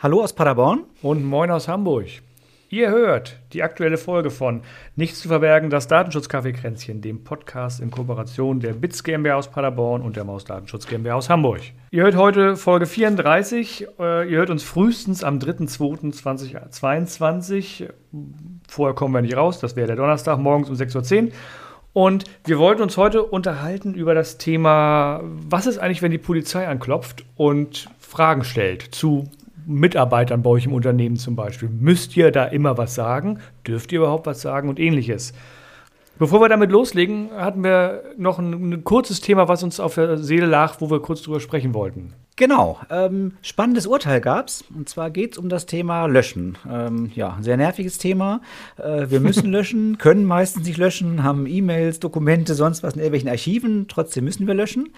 Hallo aus Paderborn. Und moin aus Hamburg. Ihr hört die aktuelle Folge von Nichts zu verbergen, das Datenschutzkaffeekränzchen, dem Podcast in Kooperation der BITS GmbH aus Paderborn und der Maus Datenschutz GmbH aus Hamburg. Ihr hört heute Folge 34. Äh, ihr hört uns frühestens am 3.2.2022. Vorher kommen wir nicht raus, das wäre der Donnerstag morgens um 6.10 Uhr. Und wir wollten uns heute unterhalten über das Thema, was ist eigentlich, wenn die Polizei anklopft und Fragen stellt zu Mitarbeitern bei euch im Unternehmen zum Beispiel. Müsst ihr da immer was sagen? Dürft ihr überhaupt was sagen und ähnliches? Bevor wir damit loslegen, hatten wir noch ein, ein kurzes Thema, was uns auf der Seele lag, wo wir kurz drüber sprechen wollten. Genau, ähm, spannendes Urteil gab's. Und zwar geht's um das Thema Löschen. Ähm, ja, ein sehr nerviges Thema. Äh, wir müssen löschen, können meistens nicht löschen, haben E-Mails, Dokumente, sonst was in irgendwelchen Archiven. Trotzdem müssen wir löschen.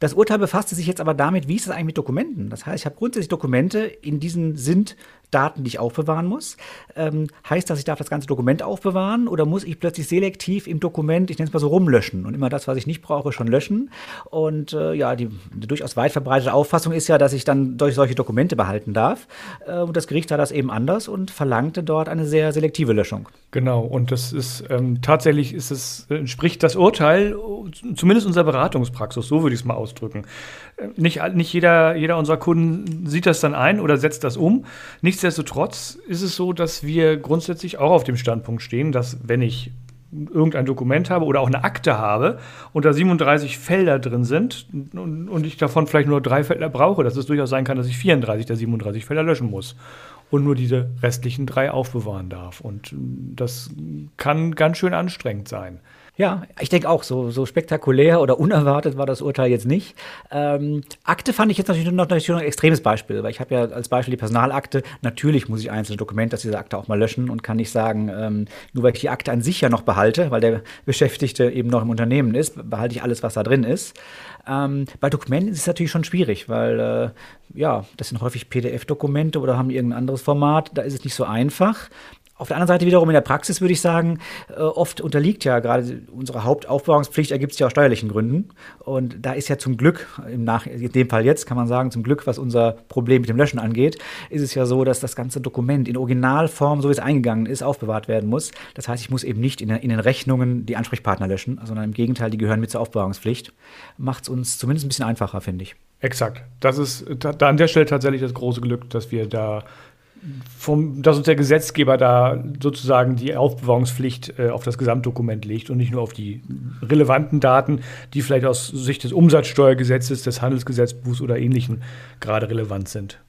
Das Urteil befasste sich jetzt aber damit, wie ist es eigentlich mit Dokumenten? Das heißt, ich habe grundsätzlich Dokumente, in diesen sind Daten, die ich aufbewahren muss. Ähm, heißt das, ich darf das ganze Dokument aufbewahren oder muss ich plötzlich selektiv im Dokument, ich nenne es mal so, rumlöschen und immer das, was ich nicht brauche, schon löschen? Und äh, ja, die, die durchaus weit verbreitete Auffassung ist ja, dass ich dann durch solche Dokumente behalten darf. Äh, und das Gericht sah das eben anders und verlangte dort eine sehr selektive Löschung. Genau, und das ist ähm, tatsächlich ist es, entspricht das Urteil, zumindest unserer Beratungspraxis, so würde ich es mal ausdrücken. Äh, nicht, nicht jeder, jeder unserer Kunden sieht das dann ein oder setzt das um. Nichtsdestotrotz ist es so, dass wir grundsätzlich auch auf dem Standpunkt stehen, dass wenn ich irgendein Dokument habe oder auch eine Akte habe und da 37 Felder drin sind und, und, ich davon vielleicht nur drei Felder brauche, dass es durchaus sein kann, dass ich 34 der 37 Felder löschen muss und nur diese restlichen drei aufbewahren darf. Und das kann ganz schön anstrengend sein. Ja, ich denke auch, so, so spektakulär oder unerwartet war das Urteil jetzt nicht. Ähm, Akte fand ich jetzt natürlich noch, natürlich noch ein extremes Beispiel, weil ich habe ja als Beispiel die Personalakte. Natürlich muss ich einzelne Dokumente aus dieser Akte auch mal löschen und kann nicht sagen, ähm, nur weil ich die Akte an sich ja noch behalte, weil der Beschäftigte eben noch im Unternehmen ist, behalte ich alles, was da drin ist. Ähm, bei Dokumenten ist es natürlich schon schwierig, weil äh, ja, das sind häufig PDF-Dokumente oder haben irgendein anderes Format. Da ist es nicht so einfach. Auf der anderen Seite wiederum in der Praxis würde ich sagen, äh, oft unterliegt ja gerade unsere Hauptaufbewahrungspflicht, ergibt es ja aus steuerlichen Gründen. Und da ist ja zum Glück, im Nach in dem Fall jetzt kann man sagen, zum Glück, was unser Problem mit dem Löschen angeht, ist es ja so, dass das ganze Dokument in Originalform, so wie es eingegangen ist, aufbewahrt werden muss. Das heißt, ich muss eben nicht in, in den Rechnungen die Ansprechpartner löschen, sondern im Gegenteil, die gehören mit zur Aufbewahrungspflicht. Macht es uns zumindest ein bisschen einfacher, finde ich. Exakt. Das ist da, da an der Stelle tatsächlich das große Glück, dass wir da vom, dass uns der Gesetzgeber da sozusagen die Aufbewahrungspflicht äh, auf das Gesamtdokument legt und nicht nur auf die relevanten Daten, die vielleicht aus Sicht des Umsatzsteuergesetzes, des Handelsgesetzbuchs oder ähnlichen gerade relevant sind.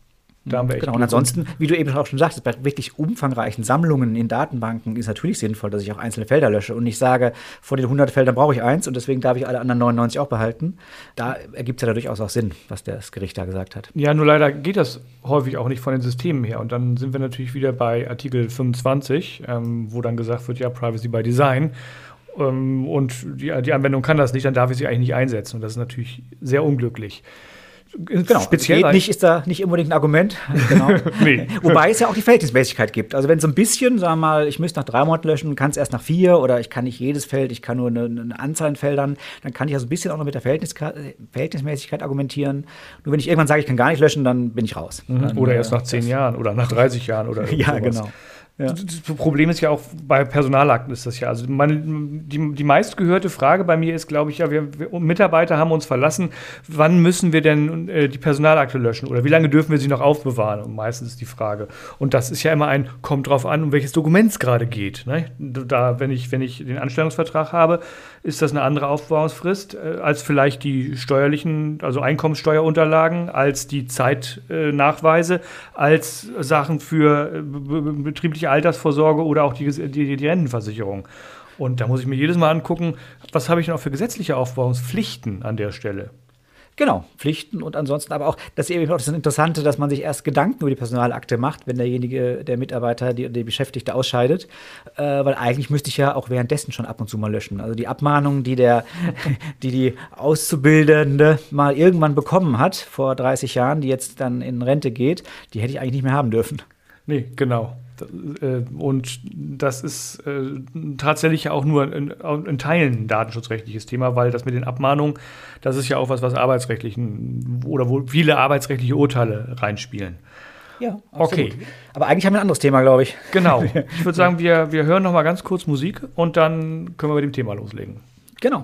Da haben wir genau, und ansonsten, wie du eben auch schon sagst, bei wirklich umfangreichen Sammlungen in Datenbanken ist natürlich sinnvoll, dass ich auch einzelne Felder lösche und nicht sage, von den 100 Feldern brauche ich eins und deswegen darf ich alle anderen 99 auch behalten. Da ergibt es ja durchaus auch Sinn, was das Gericht da gesagt hat. Ja, nur leider geht das häufig auch nicht von den Systemen her. Und dann sind wir natürlich wieder bei Artikel 25, ähm, wo dann gesagt wird, ja, Privacy by Design. Ähm, und die, die Anwendung kann das nicht, dann darf ich sie eigentlich nicht einsetzen. Und das ist natürlich sehr unglücklich. Genau, speziell geht nicht ist da nicht unbedingt ein Argument. Genau. nee. Wobei es ja auch die Verhältnismäßigkeit gibt. Also wenn so ein bisschen, sagen wir mal, ich müsste nach drei Monaten löschen, kann es erst nach vier oder ich kann nicht jedes Feld, ich kann nur eine, eine Anzahl an Feldern, dann kann ich ja so ein bisschen auch noch mit der Verhältnis, Verhältnismäßigkeit argumentieren. Nur wenn ich irgendwann sage, ich kann gar nicht löschen, dann bin ich raus. Mhm. Dann, oder erst nach zehn Jahren oder nach 30 Jahren oder Ja, sowas. genau. Ja. Das Problem ist ja auch bei Personalakten ist das ja. Also man, die, die meistgehörte Frage bei mir ist, glaube ich, ja, wir, wir, Mitarbeiter haben uns verlassen. Wann müssen wir denn äh, die Personalakte löschen oder wie lange dürfen wir sie noch aufbewahren? Und meistens ist die Frage. Und das ist ja immer ein, kommt drauf an, um welches Dokument es gerade geht. Ne? Da, wenn ich, wenn ich den Anstellungsvertrag habe, ist das eine andere Aufbewahrungsfrist äh, als vielleicht die steuerlichen, also Einkommenssteuerunterlagen, als die Zeitnachweise, äh, als Sachen für äh, betriebliche betriebliche Altersvorsorge oder auch die, die, die Rentenversicherung. Und da muss ich mir jedes Mal angucken, was habe ich noch für gesetzliche Aufbauungspflichten an der Stelle. Genau, Pflichten und ansonsten aber auch, das ist eben auch das Interessante, dass man sich erst Gedanken über die Personalakte macht, wenn derjenige, der Mitarbeiter, die, die Beschäftigte ausscheidet, äh, weil eigentlich müsste ich ja auch währenddessen schon ab und zu mal löschen. Also die Abmahnung, die der, die die Auszubildende mal irgendwann bekommen hat, vor 30 Jahren, die jetzt dann in Rente geht, die hätte ich eigentlich nicht mehr haben dürfen. Nee, genau. Äh, und das ist äh, tatsächlich auch nur in, in, Teilen ein datenschutzrechtliches Thema, weil das mit den Abmahnungen, das ist ja auch was, was arbeitsrechtlichen oder wo viele arbeitsrechtliche Urteile reinspielen. Ja, Okay. Aber eigentlich haben wir ein anderes Thema, glaube ich. Genau. Ich würde sagen, wir, wir hören noch mal ganz kurz Musik und dann können wir mit dem Thema loslegen. Genau.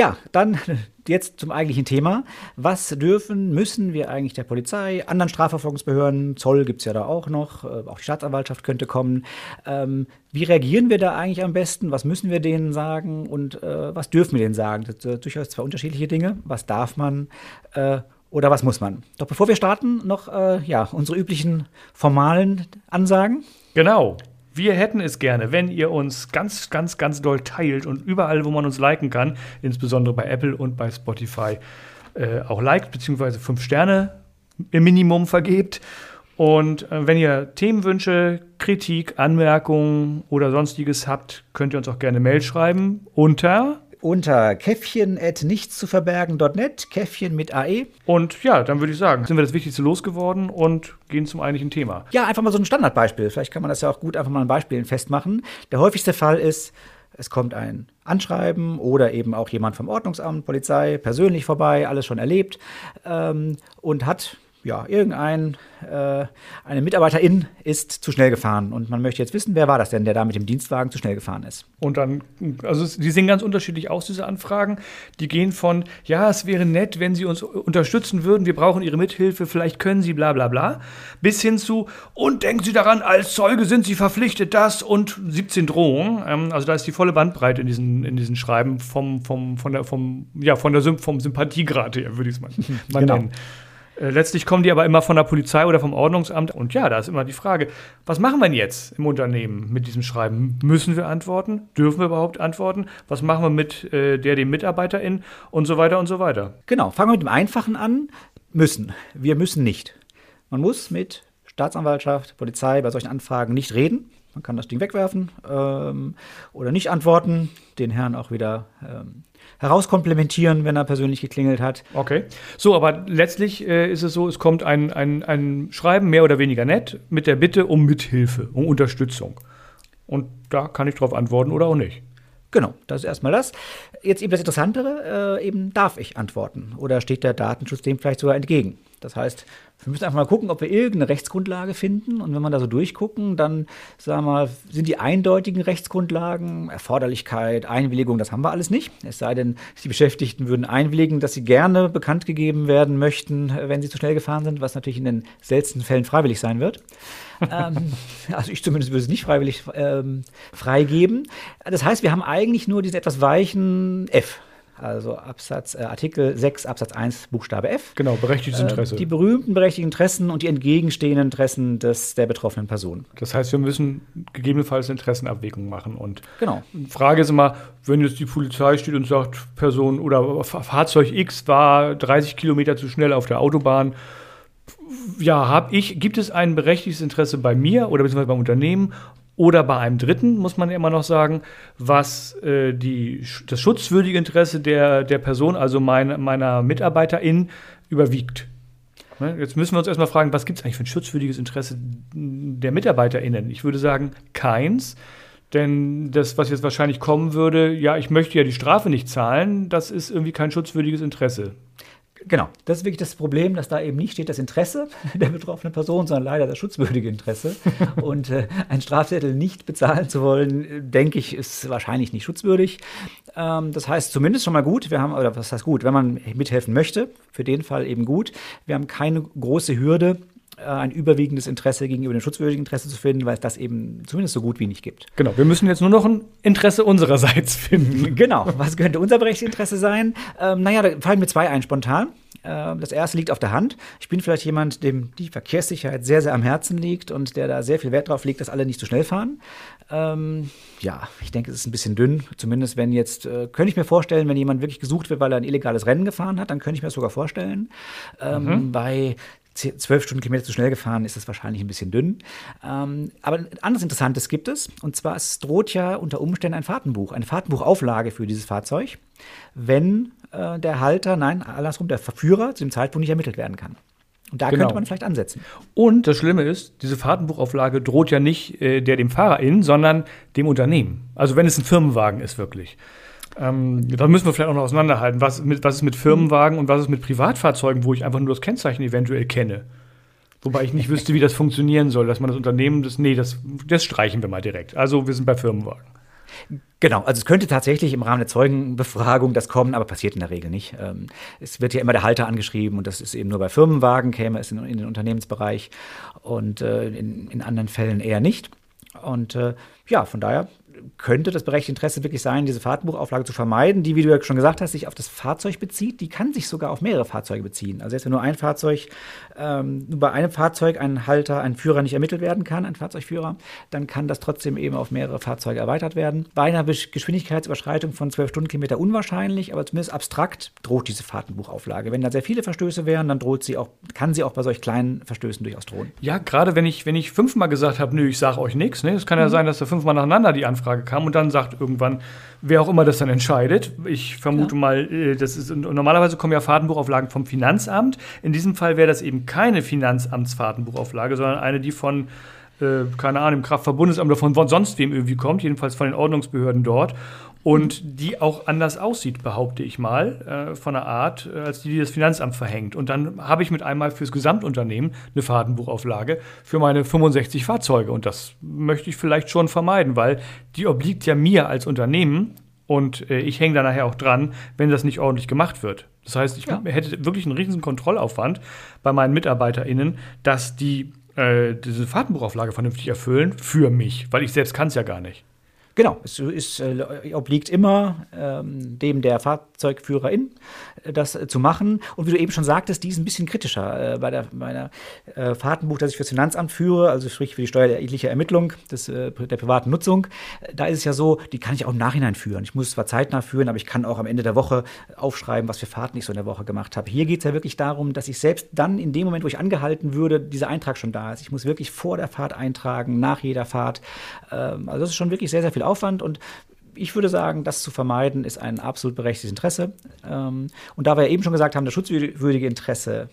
Ja, dann jetzt zum eigentlichen Thema. Was dürfen, müssen wir eigentlich der Polizei, anderen Strafverfolgungsbehörden, Zoll gibt es ja da auch noch, äh, auch die Staatsanwaltschaft könnte kommen. Ähm, wie reagieren wir da eigentlich am besten? Was müssen wir denen sagen und äh, was dürfen wir denen sagen? Das sind durchaus zwei unterschiedliche Dinge. Was darf man äh, oder was muss man? Doch bevor wir starten, noch äh, ja, unsere üblichen formalen Ansagen. Genau. Wir hätten es gerne, wenn ihr uns ganz, ganz, ganz doll teilt und überall, wo man uns liken kann, insbesondere bei Apple und bei Spotify, äh, auch liked, beziehungsweise fünf Sterne im Minimum vergebt. Und äh, wenn ihr Themenwünsche, Kritik, Anmerkungen oder sonstiges habt, könnt ihr uns auch gerne Mail schreiben unter. Unter käffchen.nichtszuverbergen.net, Käffchen mit. AE. Und ja, dann würde ich sagen, sind wir das Wichtigste losgeworden und gehen zum eigentlichen Thema. Ja, einfach mal so ein Standardbeispiel. Vielleicht kann man das ja auch gut einfach mal an Beispielen festmachen. Der häufigste Fall ist, es kommt ein Anschreiben oder eben auch jemand vom Ordnungsamt, Polizei, persönlich vorbei, alles schon erlebt ähm, und hat ja, irgendein, äh, eine Mitarbeiterin ist zu schnell gefahren und man möchte jetzt wissen, wer war das denn, der da mit dem Dienstwagen zu schnell gefahren ist. Und dann, also es- die sehen ganz unterschiedlich aus, diese Anfragen. Die gehen von, ja, es wäre nett, wenn Sie uns unterstützen würden, wir brauchen Ihre Mithilfe, vielleicht können Sie bla bla bla, bis hin zu, und denken Sie daran, als Zeuge sind Sie verpflichtet, das und 17 Drohungen. Ähm, also da ist die volle Bandbreite in diesen, in diesen Schreiben vom, vom, von der, vom, ja, von der, vom Sympathiegrad her, würde ich es mal, mal Genau. nennen. Äh, Letztlich kommen die aber immer von der Polizei oder vom Ordnungsamt. Und ja, da ist immer die Frage, was machen wir denn jetzt im Unternehmen mit diesem Schreiben? Müssen wir antworten? Dürfen wir überhaupt antworten? Was machen wir mit äh, der, dem MitarbeiterInnen? Und so weiter und so weiter. Genau, fangen wir mit dem Einfachen an. Müssen. Wir müssen nicht. Man muss mit Staatsanwaltschaft, Polizei bei solchen Anfragen nicht reden. Man kann das Ding wegwerfen ähm, oder nicht antworten, den Herrn auch wieder ähm, herauskomplementieren, wenn er persönlich geklingelt hat. Okay. So, aber letztlich äh, ist es so, es kommt ein, ein, ein Schreiben, mehr oder weniger nett, mit der Bitte um Mithilfe, um Unterstützung. Und da kann ich drauf antworten oder auch nicht. Genau, das ist erstmal das. Jetzt eben das Interessantere, äh, eben darf ich antworten oder steht der Datenschutz dem vielleicht sogar entgegen? Das heißt, wir müssen einfach mal gucken, ob wir irgendeine Rechtsgrundlage finden. Und wenn wir da so durchgucken, dann sagen wir mal, sind die eindeutigen Rechtsgrundlagen, Erforderlichkeit, Einwilligung, das haben wir alles nicht. Es sei denn, die Beschäftigten würden einwilligen, dass sie gerne bekannt gegeben werden möchten, wenn sie zu schnell gefahren sind, was natürlich in den seltensten Fällen freiwillig sein wird. ähm, also ich zumindest würde es nicht freiwillig ähm, freigeben. Das heißt, wir haben eigentlich nur diesen etwas weichen F. Also Absatz, äh, Artikel 6 Absatz 1 Buchstabe F. Genau, berechtigtes Interesse. Äh, die berühmten berechtigten Interessen und die entgegenstehenden Interessen des, der betroffenen Person. das heißt, wir müssen gegebenenfalls eine Interessenabwägung machen. Und Genau. Frage ist immer, wenn jetzt die Polizei steht und sagt, Person oder Fahrzeug X war 30 Kilometer zu schnell auf der Autobahn, ja, habe ich, gibt es ein berechtigtes Interesse bei mir oder beziehungsweise beim Unternehmen oder bei einem Dritten, muss man immer noch sagen, was äh, die, das schutzwürdige Interesse der, der Person, also mein, meiner Mitarbeiterin, überwiegt. Ne, Jetzt müssen wir uns erstmal fragen, was gibt es eigentlich für ein schutzwürdiges Interesse der MitarbeiterInnen? Ich würde sagen, keins. Denn das, was jetzt wahrscheinlich kommen würde, ja, ich möchte ja die Strafe nicht zahlen, das ist irgendwie kein schutzwürdiges Interesse. Genau, das ist wirklich das Problem, dass da eben nicht steht das Interesse der betroffenen Person, sondern leider das schutzwürdige Interesse. Und äh, ein Strafzettel nicht bezahlen zu wollen, äh, denke ich, ist wahrscheinlich nicht schutzwürdig. Ähm, das heißt zumindest schon mal gut, wir haben, oder was heißt gut, wenn man mithelfen möchte, für den Fall eben gut. Wir haben keine große Hürde, ein überwiegendes Interesse gegenüber dem schutzwürdigen Interesse zu finden, weil es das eben zumindest so gut wie nicht gibt. Genau, wir müssen jetzt nur noch ein Interesse unsererseits finden. Genau, was könnte unser berechtigtes Interesse sein? Ähm, naja, da fallen mir zwei ein spontan. Ähm, das erste liegt auf der Hand. Ich bin vielleicht jemand, dem die Verkehrssicherheit sehr, sehr am Herzen liegt und der da sehr viel Wert drauf legt, dass alle nicht zu schnell fahren. Ähm, ja, ich denke, es ist ein bisschen dünn. Zumindest wenn jetzt, äh, könnte ich mir vorstellen, wenn jemand wirklich gesucht wird, weil er ein illegales Rennen gefahren hat, dann könnte ich mir das sogar vorstellen. Ähm, Bei zwölf Stundenkilometer zu schnell gefahren, ist das wahrscheinlich ein bisschen dünn. Ähm, aber ein anderes Interessantes gibt es. Und zwar, es droht ja unter Umständen ein Fahrtenbuch, eine Fahrtenbuchauflage für dieses Fahrzeug, wenn äh, der Halter, nein, andersrum, der Verführer zu dem Zeitpunkt nicht ermittelt werden kann. Und da genau. könnte man vielleicht ansetzen. Und das Schlimme ist, diese Fahrtenbuchauflage droht ja nicht äh, der dem Fahrer in, sondern dem Unternehmen. Also wenn es ein Firmenwagen ist, wirklich. Ähm, da müssen wir vielleicht auch noch auseinanderhalten. Was, mit, was ist mit Firmenwagen und was ist mit Privatfahrzeugen, wo ich einfach nur das Kennzeichen eventuell kenne? Wobei ich nicht wüsste, wie das funktionieren soll, dass man das Unternehmen, das, nee, das, das streichen wir mal direkt. Also wir sind bei Firmenwagen. Genau, also es könnte tatsächlich im Rahmen der Zeugenbefragung das kommen, aber passiert in der Regel nicht. Ähm, es wird ja immer der Halter angeschrieben und das ist eben nur bei Firmenwagen, käme es in, in den Unternehmensbereich und äh, in, in anderen Fällen eher nicht. Und äh, ja, von daher könnte das berechtigte Interesse wirklich sein, diese Fahrtenbuchauflage zu vermeiden, die, wie du ja schon gesagt hast, sich auf das Fahrzeug bezieht. Die kann sich sogar auf mehrere Fahrzeuge beziehen. Also jetzt, wenn nur ein Fahrzeug, ähm, nur bei einem Fahrzeug ein Halter, ein Führer nicht ermittelt werden kann, ein Fahrzeugführer, dann kann das trotzdem eben auf mehrere Fahrzeuge erweitert werden. Bei einer Geschwindigkeitsüberschreitung von 12 Stundenkilometer unwahrscheinlich, aber zumindest abstrakt droht diese Fahrtenbuchauflage. Wenn da sehr viele Verstöße wären, dann droht sie auch, kann sie auch bei solch kleinen Verstößen durchaus drohen. Ja, gerade wenn ich, wenn ich fünfmal gesagt habe, nö, ich sage euch nichts, ne? Es kann ja mhm. sein, dass da fünfmal nacheinander die Anfrage Anfrage kam und dann sagt irgendwann, wer auch immer das dann entscheidet. Ich vermute ja. mal, äh, das ist normalerweise kommen ja Fahrtenbuchauflagen vom Finanzamt. In diesem Fall wäre das eben keine Finanzamtsfahrtenbuchauflage, sondern eine, die von äh, keine Ahnung, im Kraftverbundesamt oder von sonst wem irgendwie kommt, jedenfalls von den Ordnungsbehörden dort und die auch anders aussieht, behaupte ich mal, äh, von der Art, äh, als die, die das Finanzamt verhängt. Und dann habe ich mit einmal fürs Gesamtunternehmen eine Fahrtenbuchauflage für meine 65 Fahrzeuge. Und das möchte ich vielleicht schon vermeiden, weil die obliegt ja mir als Unternehmen und äh, ich hänge da nachher auch dran, wenn das nicht ordentlich gemacht wird. Das heißt, ich ja. hätte wirklich einen riesigen Kontrollaufwand bei meinen MitarbeiterInnen, dass die äh, diese Fahrtenbuchauflage vernünftig erfüllen für mich, weil ich selbst kann es ja gar nicht. Genau, es ist, äh, obliegt immer ähm, dem der Fahrzeugführerin, äh, das äh, zu machen. Und wie du eben schon sagtest, die ist ein bisschen kritischer äh, bei, der, bei der äh, Fahrtenbuch, das ich für das Finanzamt führe, also sprich für die steuerliche Ermittlung des, äh, der privaten Nutzung. Da ist es ja so, die kann ich auch im Nachhinein führen. Ich muss zwar zeitnah führen, aber ich kann auch am Ende der Woche aufschreiben, was für Fahrten ich so in der Woche gemacht habe. Hier geht es ja wirklich darum, dass ich selbst dann in dem Moment, wo ich angehalten würde, dieser Eintrag schon da ist. Ich muss wirklich vor der Fahrt eintragen, nach jeder Fahrt. Ähm, also das ist schon wirklich sehr, sehr viel Aufwand und ich würde sagen, das zu vermeiden, ist ein absolut berechtigtes Interesse. Ähm, und da wir eben schon gesagt haben, das schutzwürdige Interesse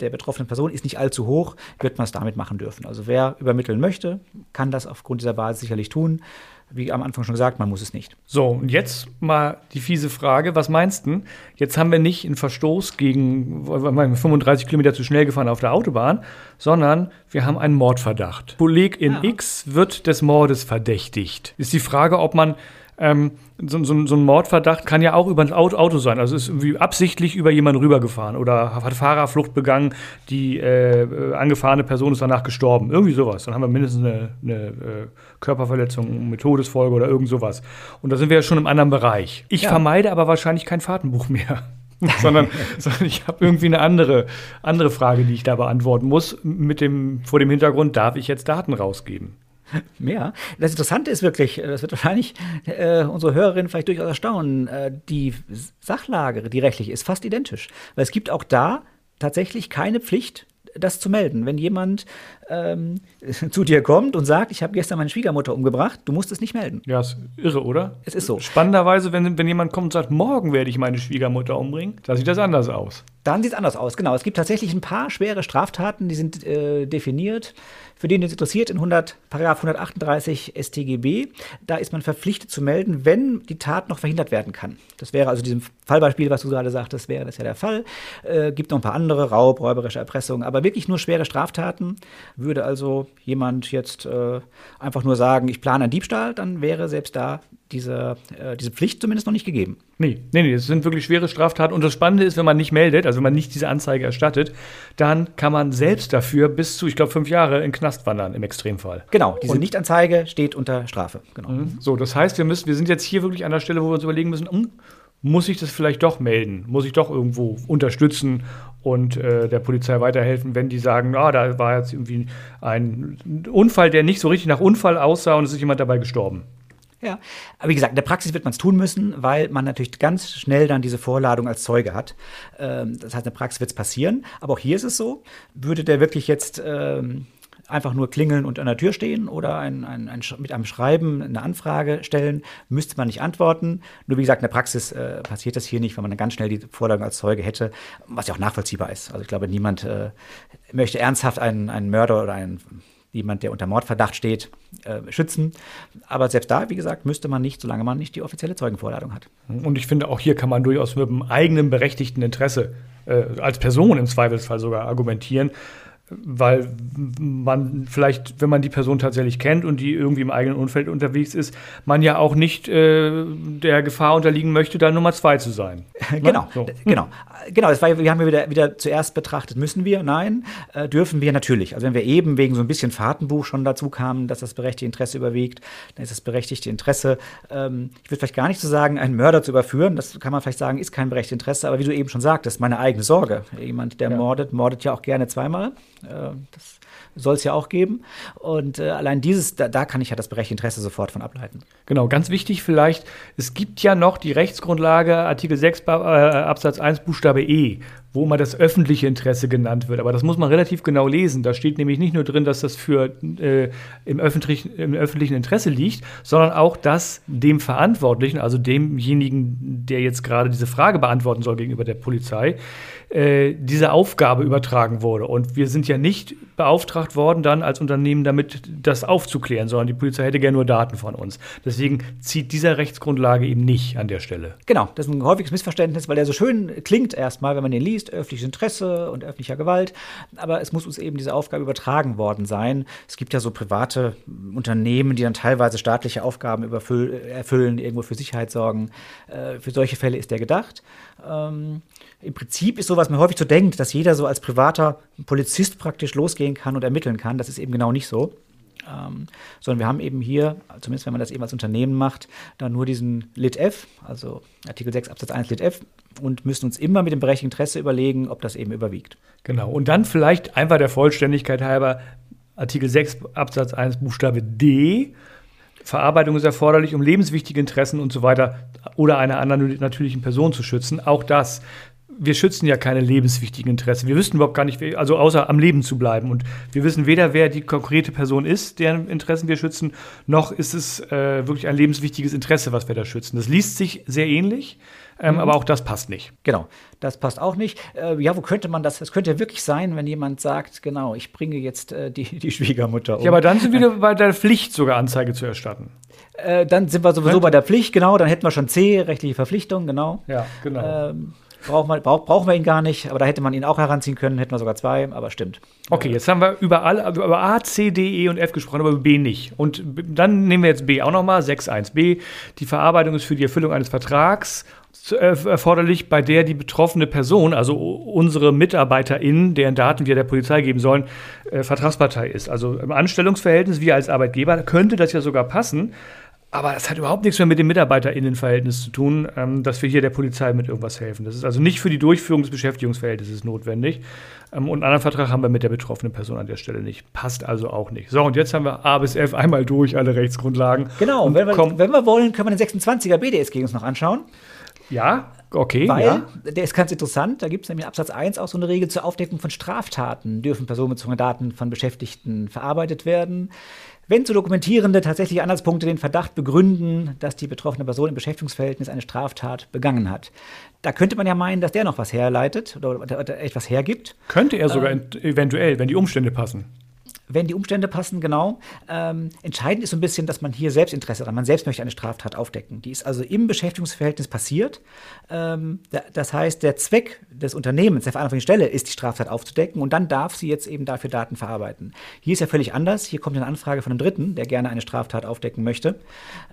der betroffenen Person ist nicht allzu hoch, wird man es damit machen dürfen. Also wer übermitteln möchte, kann das aufgrund dieser Basis sicherlich tun. Wie am Anfang schon gesagt, man muss es nicht. So, und jetzt mal die fiese Frage, was meinst du? Jetzt haben wir nicht einen Verstoß gegen 35 Kilometer zu schnell gefahren auf der Autobahn, sondern wir haben einen Mordverdacht. Kollegin ja. X wird des Mordes verdächtigt. Ist die Frage, ob man ähm, so, so, so, ein Mordverdacht kann ja auch über ein Auto sein. Also ist irgendwie absichtlich über jemanden rübergefahren oder hat Fahrerflucht begangen, die äh, angefahrene Person ist danach gestorben. Irgendwie sowas. Dann haben wir mindestens eine, eine äh, Körperverletzung mit Todesfolge oder irgend sowas. Und da sind wir ja schon im anderen Bereich. Ich ja. vermeide aber wahrscheinlich kein Fahrtenbuch mehr. sondern, sondern ich habe irgendwie eine andere, andere Frage, die ich da beantworten muss, mit dem, vor dem Hintergrund, darf ich jetzt Daten rausgeben? Mehr. Das Interessante ist wirklich, das wird wahrscheinlich äh, unsere Hörerinnen vielleicht durchaus erstaunen, äh, die Sachlage, die rechtlich ist, fast identisch. Weil es gibt auch da tatsächlich keine Pflicht, das zu melden. Wenn jemand ähm, zu dir kommt und sagt, ich habe gestern meine Schwiegermutter umgebracht, du musst es nicht melden. Ja, ist irre, oder? Es ist so. Spannenderweise, wenn, wenn jemand kommt und sagt, morgen werde ich meine Schwiegermutter umbringen, da sieht das anders aus. Dann sieht es anders aus, genau. Es gibt tatsächlich ein paar schwere Straftaten, die sind äh, definiert. Für den, den es interessiert, in 100, Paragraph 138 StGB, da ist man verpflichtet zu melden, wenn die Tat noch verhindert werden kann. Das wäre also diesem Fallbeispiel, was du gerade sagtest, wäre das ja der Fall. Äh, gibt noch ein paar andere, Raub, räuberische Erpressung, aber wirklich nur schwere Straftaten. Würde also jemand jetzt äh, einfach nur sagen, ich plane einen Diebstahl, dann wäre selbst da diese, äh, diese Pflicht zumindest noch nicht gegeben. Nee, nee, nee, das sind wirklich schwere Straftaten. Und das Spannende ist, wenn man nicht meldet, also wenn man nicht diese Anzeige erstattet, dann kann man selbst dafür bis zu, ich glaube, fünf Jahre in Knast wandern, im Extremfall. Genau, diese Nichtanzeige steht unter Strafe. Genau. Mhm. So, das heißt, wir, müssen, wir sind jetzt hier wirklich an der Stelle, wo wir uns überlegen müssen, hm, muss ich das vielleicht doch melden? Muss ich doch irgendwo unterstützen und äh, der Polizei weiterhelfen, wenn die sagen, ah, da war jetzt irgendwie ein Unfall, der nicht so richtig nach Unfall aussah und es ist jemand dabei gestorben? Ja, aber wie gesagt, in der Praxis wird man es tun müssen, weil man natürlich ganz schnell dann diese Vorladung als Zeuge hat. Ähm, das heißt, in der Praxis wird es passieren. Aber auch hier ist es so, würde der wirklich jetzt ähm, einfach nur klingeln und an der Tür stehen oder ein, ein, ein, mit einem Schreiben eine Anfrage stellen, müsste man nicht antworten. Nur wie gesagt, in der Praxis äh, passiert das hier nicht, weil man dann ganz schnell die Vorladung als Zeuge hätte, was ja auch nachvollziehbar ist. Also ich glaube, niemand äh, möchte ernsthaft einen, einen Mörder oder einen jemand, der unter Mordverdacht steht, äh, schützen. Aber selbst da, wie gesagt, müsste man nicht, solange man nicht die offizielle Zeugenvorladung hat. Und ich finde, auch hier kann man durchaus mit einem eigenen berechtigten Interesse äh, als Person im Zweifelsfall sogar argumentieren weil man vielleicht, wenn man die Person tatsächlich kennt und die irgendwie im eigenen Umfeld unterwegs ist, man ja auch nicht äh, der Gefahr unterliegen möchte, da Nummer zwei zu sein. Ne? Genau, so. genau, genau. Das war, wir haben ja wieder, wieder zuerst betrachtet, müssen wir? Nein, äh, dürfen wir natürlich. Also wenn wir eben wegen so ein bisschen Fahrtenbuch schon dazu kamen, dass das berechtigte Interesse überwiegt, dann ist das berechtigte Interesse, ähm, ich würde vielleicht gar nicht so sagen, einen Mörder zu überführen, das kann man vielleicht sagen, ist kein berechtigtes Interesse, aber wie du eben schon sagtest, meine eigene Sorge. Jemand, der ja. mordet, mordet ja auch gerne zweimal. Äh, das soll es ja auch geben. Und äh, allein dieses, da, da, kann ich ja das berechtigte Interesse sofort von ableiten. Genau, ganz wichtig vielleicht, es gibt ja noch die Rechtsgrundlage Artikel 6 äh, Absatz 1 Buchstabe E, wo mal das öffentliche Interesse genannt wird. Aber das muss man relativ genau lesen. Da steht nämlich nicht nur drin, dass das für äh, im, öffentlichen, im öffentlichen Interesse liegt, sondern auch, dass dem Verantwortlichen, also demjenigen, der jetzt gerade diese Frage beantworten soll gegenüber der Polizei, äh, diese Aufgabe übertragen wurde. Und wir sind ja nicht beauftragt worden, dann als Unternehmen damit das aufzuklären, sondern die Polizei hätte gerne nur Daten von uns. Deswegen zieht dieser Rechtsgrundlage eben nicht an der Stelle. Genau, das ist ein häufiges Missverständnis, weil der so schön klingt erstmal, wenn man den liest, öffentliches Interesse und öffentlicher Gewalt. Aber es muss uns eben diese Aufgabe übertragen worden sein. Es gibt ja so private Unternehmen, die dann teilweise staatliche Aufgaben erfüllen, irgendwo für Sicherheit sorgen. Äh, für solche Fälle ist der gedacht. Ähm, Im Prinzip ist so, was man häufig so denkt, dass jeder so als privater Polizist praktisch losgehen kann und ermitteln kann. Das ist eben genau nicht so. Ähm, sondern wir haben eben hier, zumindest wenn man das eben als Unternehmen macht, dann nur diesen Lit F, also Artikel 6 Absatz 1 Lit F und müssen uns immer mit dem berechtigten Interesse überlegen, ob das eben überwiegt. Genau. Und dann vielleicht einfach der Vollständigkeit halber Artikel 6 Absatz 1 Buchstabe D. Verarbeitung ist erforderlich, um lebenswichtige Interessen und so weiter oder einer anderen natürlichen Person zu schützen. Auch das wir schützen ja keine lebenswichtigen Interessen. Wir wissen überhaupt gar nicht, also außer am Leben zu bleiben. Und wir wissen weder, wer die konkrete Person ist, deren Interessen wir schützen, noch ist es äh, wirklich ein lebenswichtiges Interesse, was wir da schützen. Das liest sich sehr ähnlich. Ähm, mhm. Aber auch das passt nicht. Genau, das passt auch nicht. Äh, ja, wo könnte man das? Es könnte ja wirklich sein, wenn jemand sagt, genau, ich bringe jetzt äh, die, die Schwiegermutter um. Ja, aber dann sind wir wieder bei der Pflicht, sogar Anzeige zu erstatten. Äh, dann sind wir sowieso Könnte. bei der Pflicht, genau. Dann hätten wir schon C, rechtliche Verpflichtung, genau. Ja, genau. Ähm, Brauchen wir, brauch, brauchen wir ihn gar nicht, aber da hätte man ihn auch heranziehen können, hätten wir sogar zwei, aber stimmt. Okay, jetzt haben wir über, alle, über A, C, D, E und F gesprochen, aber über B nicht. Und dann nehmen wir jetzt B auch nochmal, 6.1b. Die Verarbeitung ist für die Erfüllung eines Vertrags äh, erforderlich, bei der die betroffene Person, also unsere MitarbeiterInnen, deren Daten wir der Polizei geben sollen, äh, Vertragspartei ist. Also im Anstellungsverhältnis, wir als Arbeitgeber, könnte das ja sogar passen. Aber das hat überhaupt nichts mehr mit dem MitarbeiterInnenverhältnis zu tun, ähm, dass wir hier der Polizei mit irgendwas helfen. Das ist also nicht für die Durchführung des Beschäftigungsverhältnisses notwendig. Ähm, und einen anderen Vertrag haben wir mit der betroffenen Person an der Stelle nicht. Passt also auch nicht. So, und jetzt haben wir A bis F einmal durch, alle Rechtsgrundlagen. Genau, und wenn wir, wenn wir wollen, können wir den 26er BDSG uns noch anschauen. Ja, okay. Weil, ja. der ist ganz interessant, da gibt es nämlich in Absatz 1 auch so eine Regel zur Aufdeckung von Straftaten. Dürfen personenbezogene Daten von Beschäftigten verarbeitet werden. Wenn zu Dokumentierende tatsächlich Anhaltspunkte den Verdacht begründen, dass die betroffene Person im Beschäftigungsverhältnis eine Straftat begangen hat. Da könnte man ja meinen, dass der noch was herleitet oder, etwas hergibt. Könnte er sogar ähm, eventuell, wenn die Umstände passen wenn die Umstände passen, genau. Ähm, entscheidend ist so ein bisschen, dass man hier Selbstinteresse hat. Man selbst möchte eine Straftat aufdecken. Die ist also im Beschäftigungsverhältnis passiert. Ähm, das heißt, der Zweck des Unternehmens, der verantwortlichen Stelle, ist die Straftat aufzudecken und dann darf sie jetzt eben dafür Daten verarbeiten. Hier ist ja völlig anders. Hier kommt eine Anfrage von einem Dritten, der gerne eine Straftat aufdecken möchte.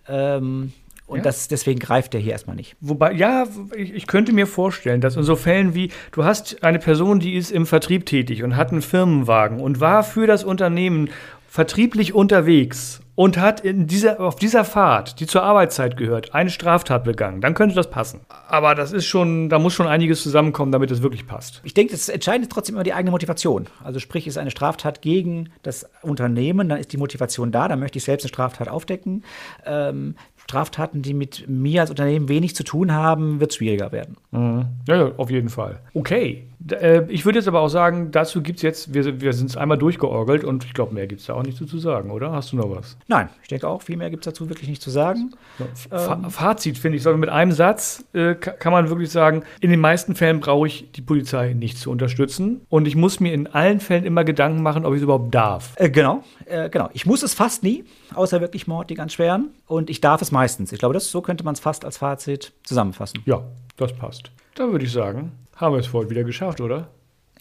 Ähm, und ja. das, deswegen greift der hier erstmal nicht. Wobei, ja, ich, ich, könnte mir vorstellen, dass in so Fällen wie, du hast eine Person, die ist im Vertrieb tätig und hat einen Firmenwagen und war für das Unternehmen vertrieblich unterwegs und hat in dieser, auf dieser Fahrt, die zur Arbeitszeit gehört, eine Straftat begangen, dann könnte das passen. Aber das ist schon, da muss schon einiges zusammenkommen, damit es wirklich passt. Ich denke, das Entscheidende ist trotzdem immer die eigene Motivation. Also sprich, ist eine Straftat gegen das Unternehmen, dann ist die Motivation da, dann möchte ich selbst eine Straftat aufdecken. Ähm, Straftaten, die mit mir als Unternehmen wenig zu tun haben, wird schwieriger werden. Mhm. Ja, auf jeden Fall. Okay. Äh, ich würde jetzt aber auch sagen, dazu gibt es jetzt, wir, wir sind es einmal durchgeorgelt und ich glaube, mehr gibt es da auch nicht zu sagen, oder? Hast du noch was? Nein, ich denke auch, viel mehr gibt es dazu wirklich nicht zu sagen. Ja. Ähm, Fazit finde ich, sondern mit einem Satz äh, kann man wirklich sagen, in den meisten Fällen brauche ich die Polizei nicht zu unterstützen und ich muss mir in allen Fällen immer Gedanken machen, ob ich es überhaupt darf. Äh, genau, äh, genau. Ich muss es fast nie, außer wirklich Mord, die ganz schweren. Und ich darf es meistens. Ich glaube, das, so könnte man es fast als Fazit zusammenfassen. Ja, das passt. Dann würde ich sagen, haben wir es vorhin wieder geschafft, oder?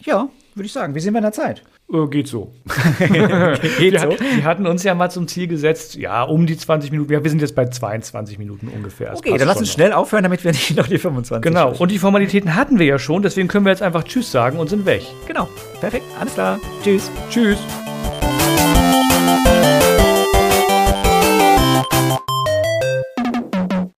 Ja, würde ich sagen. Wie sind wir in der Zeit? Äh, geht so. geht wir, so. Wir hatten uns ja mal zum Ziel gesetzt, ja, um die 20 Minuten. Ja, wir sind jetzt bei 22 Minuten ungefähr. Das okay, dann lass uns schnell aufhören, damit wir nicht noch die 25 Genau, und die Formalitäten hatten wir ja schon, deswegen können wir jetzt einfach Tschüss sagen und sind weg. Genau, perfekt, alles klar. Tschüss. Tschüss.